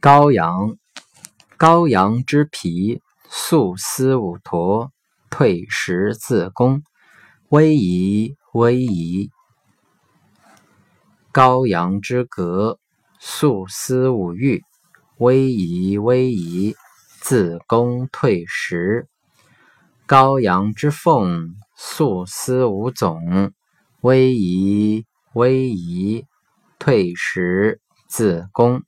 羔羊，羔羊之皮，素丝五驼，退食自宫，威仪，威仪。羔羊之革，素丝五玉，威仪，威仪。自宫退食。羔羊之凤，素丝五总，威仪，威仪。退食自宫。